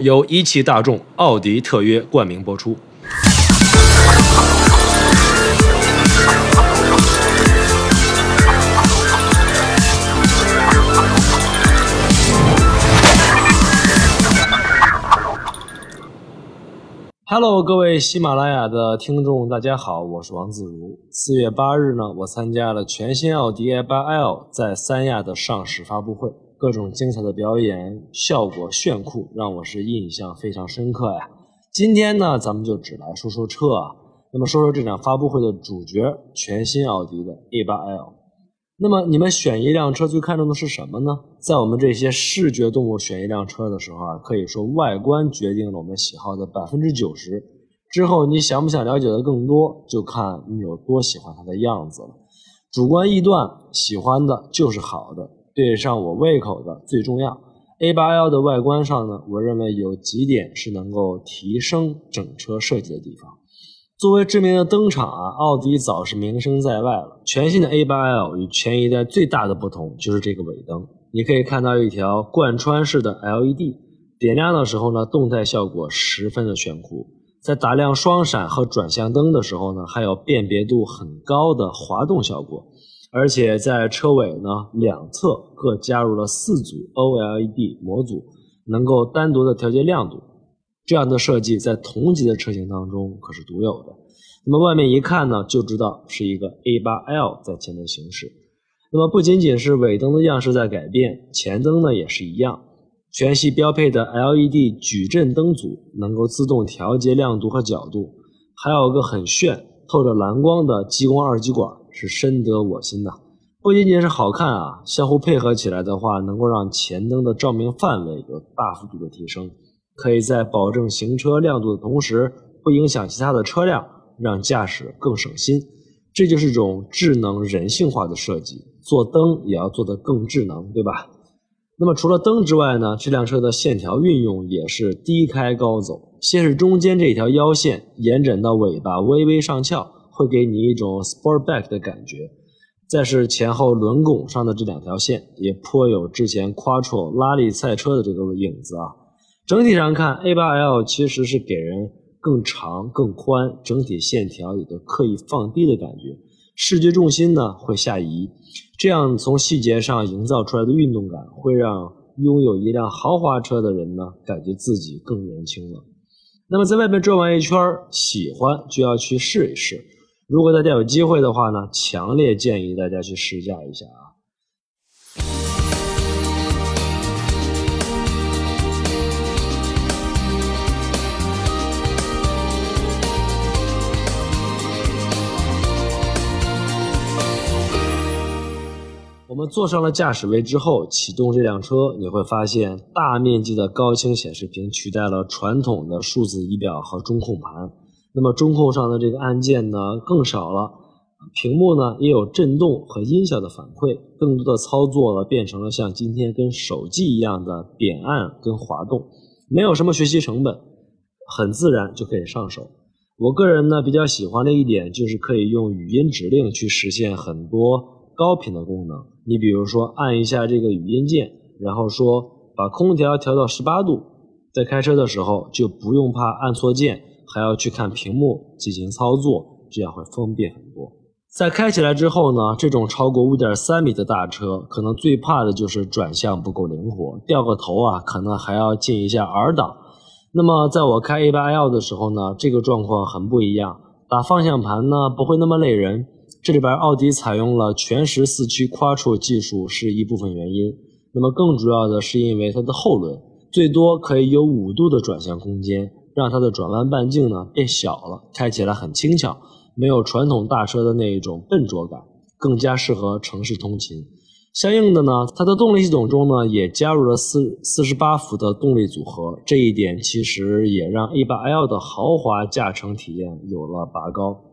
由一汽大众奥迪特约冠名播出。Hello，各位喜马拉雅的听众，大家好，我是王自如。四月八日呢，我参加了全新奥迪 A8L 在三亚的上市发布会。各种精彩的表演，效果炫酷，让我是印象非常深刻呀。今天呢，咱们就只来说说车啊。那么说说这场发布会的主角，全新奥迪的 A8L。那么你们选一辆车最看重的是什么呢？在我们这些视觉动物选一辆车的时候啊，可以说外观决定了我们喜好的百分之九十。之后你想不想了解的更多，就看你有多喜欢它的样子了。主观臆断，喜欢的就是好的。对上我胃口的最重要，A8L 的外观上呢，我认为有几点是能够提升整车设计的地方。作为知名的灯厂啊，奥迪早是名声在外了。全新的 A8L 与前一代最大的不同就是这个尾灯，你可以看到一条贯穿式的 LED，点亮的时候呢，动态效果十分的炫酷。在打亮双闪和转向灯的时候呢，还有辨别度很高的滑动效果。而且在车尾呢，两侧各加入了四组 OLED 模组，能够单独的调节亮度。这样的设计在同级的车型当中可是独有的。那么外面一看呢，就知道是一个 A8L 在前面行驶。那么不仅仅是尾灯的样式在改变，前灯呢也是一样，全系标配的 LED 矩阵灯组能够自动调节亮度和角度，还有个很炫、透着蓝光的激光二极管。是深得我心的，不仅仅是好看啊，相互配合起来的话，能够让前灯的照明范围有大幅度的提升，可以在保证行车亮度的同时，不影响其他的车辆，让驾驶更省心。这就是种智能人性化的设计，做灯也要做得更智能，对吧？那么除了灯之外呢，这辆车的线条运用也是低开高走，先是中间这条腰线延展到尾巴，微微上翘。会给你一种 sportback 的感觉，再是前后轮拱上的这两条线，也颇有之前 quattro 拉力赛车的这个影子啊。整体上看，A8L 其实是给人更长、更宽，整体线条有个刻意放低的感觉，视觉重心呢会下移，这样从细节上营造出来的运动感，会让拥有一辆豪华车的人呢，感觉自己更年轻了。那么在外面转完一圈，喜欢就要去试一试。如果大家有机会的话呢，强烈建议大家去试驾一下啊。我们坐上了驾驶位之后，启动这辆车，你会发现大面积的高清显示屏取代了传统的数字仪表和中控盘。那么中控上的这个按键呢更少了，屏幕呢也有震动和音效的反馈，更多的操作呢变成了像今天跟手机一样的点按跟滑动，没有什么学习成本，很自然就可以上手。我个人呢比较喜欢的一点就是可以用语音指令去实现很多高频的功能。你比如说按一下这个语音键，然后说把空调调到十八度，在开车的时候就不用怕按错键。还要去看屏幕进行操作，这样会方便很多。在开起来之后呢，这种超过五点三米的大车，可能最怕的就是转向不够灵活，掉个头啊，可能还要进一下 R 档。那么在我开 A8L 的时候呢，这个状况很不一样，打方向盘呢不会那么累人。这里边奥迪采用了全时四驱 Quattro 技术是一部分原因，那么更主要的是因为它的后轮最多可以有五度的转向空间。让它的转弯半径呢变小了，开起来很轻巧，没有传统大车的那一种笨拙感，更加适合城市通勤。相应的呢，它的动力系统中呢也加入了四四十八伏的动力组合，这一点其实也让 A8L 的豪华驾乘体验有了拔高。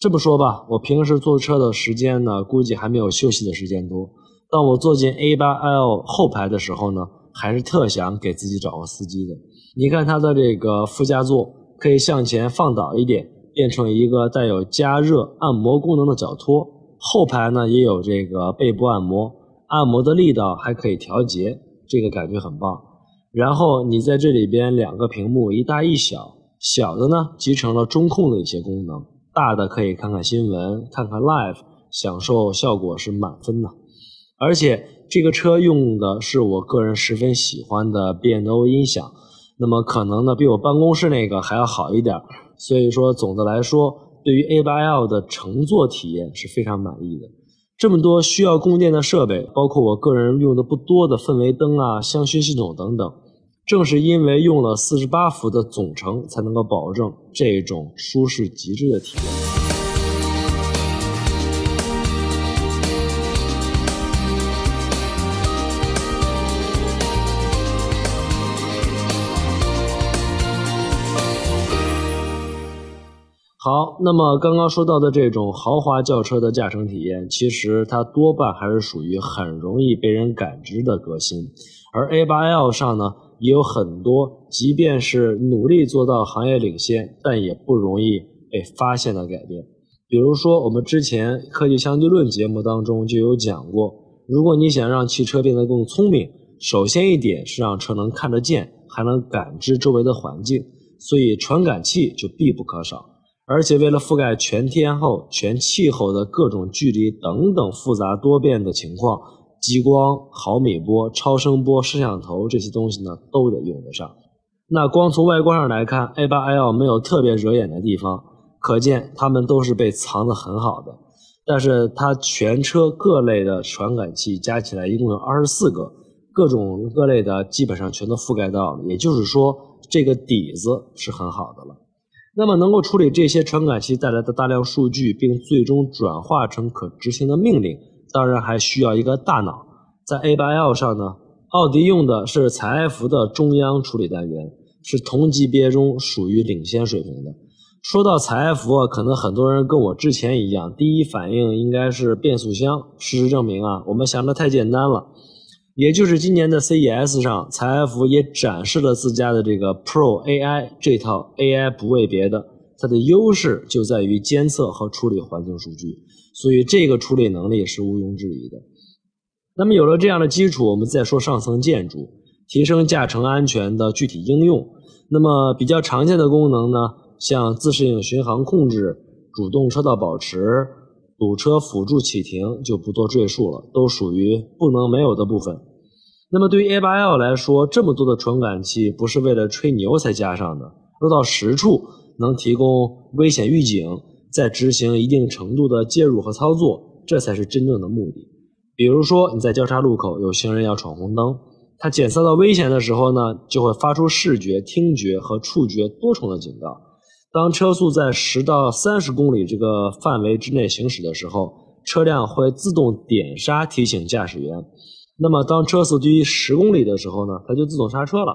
这么说吧，我平时坐车的时间呢，估计还没有休息的时间多。当我坐进 A8L 后排的时候呢，还是特想给自己找个司机的。你看它的这个副驾座可以向前放倒一点，变成一个带有加热按摩功能的脚托。后排呢也有这个背部按摩，按摩的力道还可以调节，这个感觉很棒。然后你在这里边两个屏幕一大一小，小的呢集成了中控的一些功能，大的可以看看新闻、看看 live，享受效果是满分的。而且这个车用的是我个人十分喜欢的 B&O 音响，那么可能呢比我办公室那个还要好一点。所以说总的来说，对于 A8L 的乘坐体验是非常满意的。这么多需要供电的设备，包括我个人用的不多的氛围灯啊、香薰系统等等，正是因为用了四十八伏的总成，才能够保证这种舒适极致的体验。好，那么刚刚说到的这种豪华轿车的驾乘体验，其实它多半还是属于很容易被人感知的革新。而 A8L 上呢，也有很多，即便是努力做到行业领先，但也不容易被发现的改变。比如说，我们之前科技相对论节目当中就有讲过，如果你想让汽车变得更聪明，首先一点是让车能看得见，还能感知周围的环境，所以传感器就必不可少。而且为了覆盖全天候、全气候的各种距离等等复杂多变的情况，激光、毫米波、超声波摄像头这些东西呢，都得用得上。那光从外观上来看，A8L 没有特别惹眼的地方，可见它们都是被藏得很好的。但是它全车各类的传感器加起来一共有二十四个，各种各类的基本上全都覆盖到了，也就是说，这个底子是很好的了。那么，能够处理这些传感器带来的大量数据，并最终转化成可执行的命令，当然还需要一个大脑。在 A8L 上呢，奥迪用的是采埃孚的中央处理单元，是同级别中属于领先水平的。说到采埃孚啊，可能很多人跟我之前一样，第一反应应该是变速箱。事实证明啊，我们想的太简单了。也就是今年的 CES 上，采埃孚也展示了自家的这个 Pro AI 这套 AI 不为别的，它的优势就在于监测和处理环境数据，所以这个处理能力是毋庸置疑的。那么有了这样的基础，我们再说上层建筑，提升驾乘安全的具体应用。那么比较常见的功能呢，像自适应巡航控制、主动车道保持。堵车辅助启停就不做赘述了，都属于不能没有的部分。那么对于 A8L 来说，这么多的传感器不是为了吹牛才加上的，落到实处能提供危险预警，再执行一定程度的介入和操作，这才是真正的目的。比如说你在交叉路口有行人要闯红灯，它检测到危险的时候呢，就会发出视觉、听觉和触觉多重的警告。当车速在十到三十公里这个范围之内行驶的时候，车辆会自动点刹提醒驾驶员。那么，当车速低于十公里的时候呢，它就自动刹车了。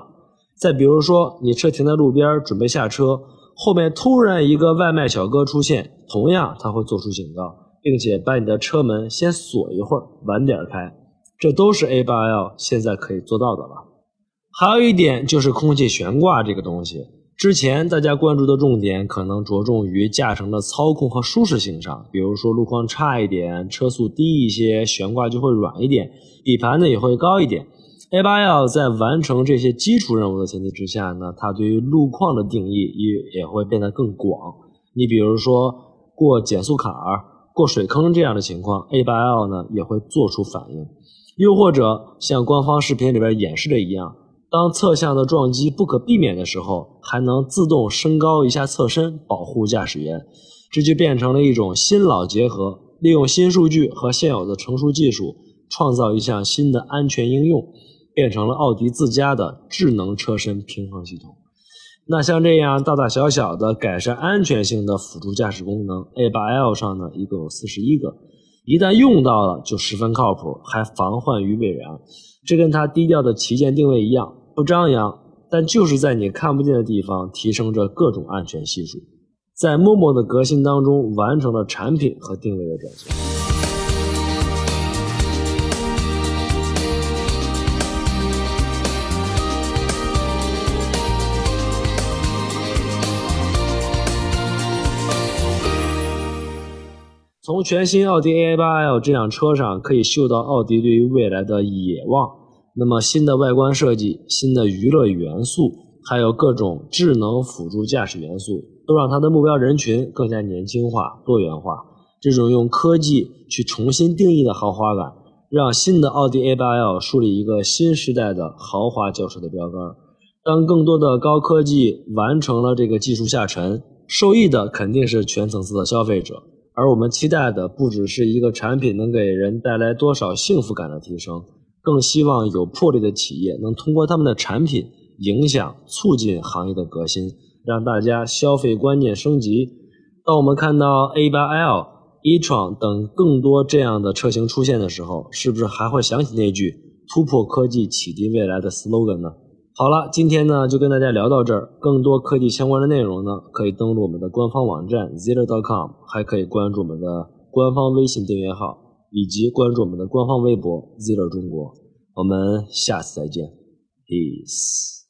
再比如说，你车停在路边准备下车，后面突然一个外卖小哥出现，同样他会做出警告，并且把你的车门先锁一会儿，晚点开。这都是 A8L 现在可以做到的了。还有一点就是空气悬挂这个东西。之前大家关注的重点可能着重于驾乘的操控和舒适性上，比如说路况差一点、车速低一些，悬挂就会软一点，底盘呢也会高一点。A8L 在完成这些基础任务的前提之下呢，它对于路况的定义也也会变得更广。你比如说过减速坎儿、过水坑这样的情况，A8L 呢也会做出反应。又或者像官方视频里边演示的一样。当侧向的撞击不可避免的时候，还能自动升高一下侧身，保护驾驶员，这就变成了一种新老结合，利用新数据和现有的成熟技术，创造一项新的安全应用，变成了奥迪自家的智能车身平衡系统。那像这样大大小小的改善安全性的辅助驾驶功能，A8L 上呢一共有四十一个，一旦用到了就十分靠谱，还防患于未然。这跟它低调的旗舰定位一样。不张扬，但就是在你看不见的地方提升着各种安全系数，在默默的革新当中完成了产品和定位的转型。从全新奥迪 A8L 这辆车上可以嗅到奥迪对于未来的野望。那么新的外观设计、新的娱乐元素，还有各种智能辅助驾驶元素，都让它的目标人群更加年轻化、多元化。这种用科技去重新定义的豪华感，让新的奥迪 A8L 树立一个新时代的豪华轿车的标杆。当更多的高科技完成了这个技术下沉，受益的肯定是全层次的消费者。而我们期待的不只是一个产品能给人带来多少幸福感的提升，更希望有魄力的企业能通过他们的产品影响、促进行业的革新，让大家消费观念升级。当我们看到 A8L、e-tron 等更多这样的车型出现的时候，是不是还会想起那句“突破科技，启迪未来”的 slogan 呢？好了，今天呢就跟大家聊到这儿。更多科技相关的内容呢，可以登录我们的官方网站 zero.com，还可以关注我们的官方微信订阅号，以及关注我们的官方微博 zero 中国。我们下次再见，peace。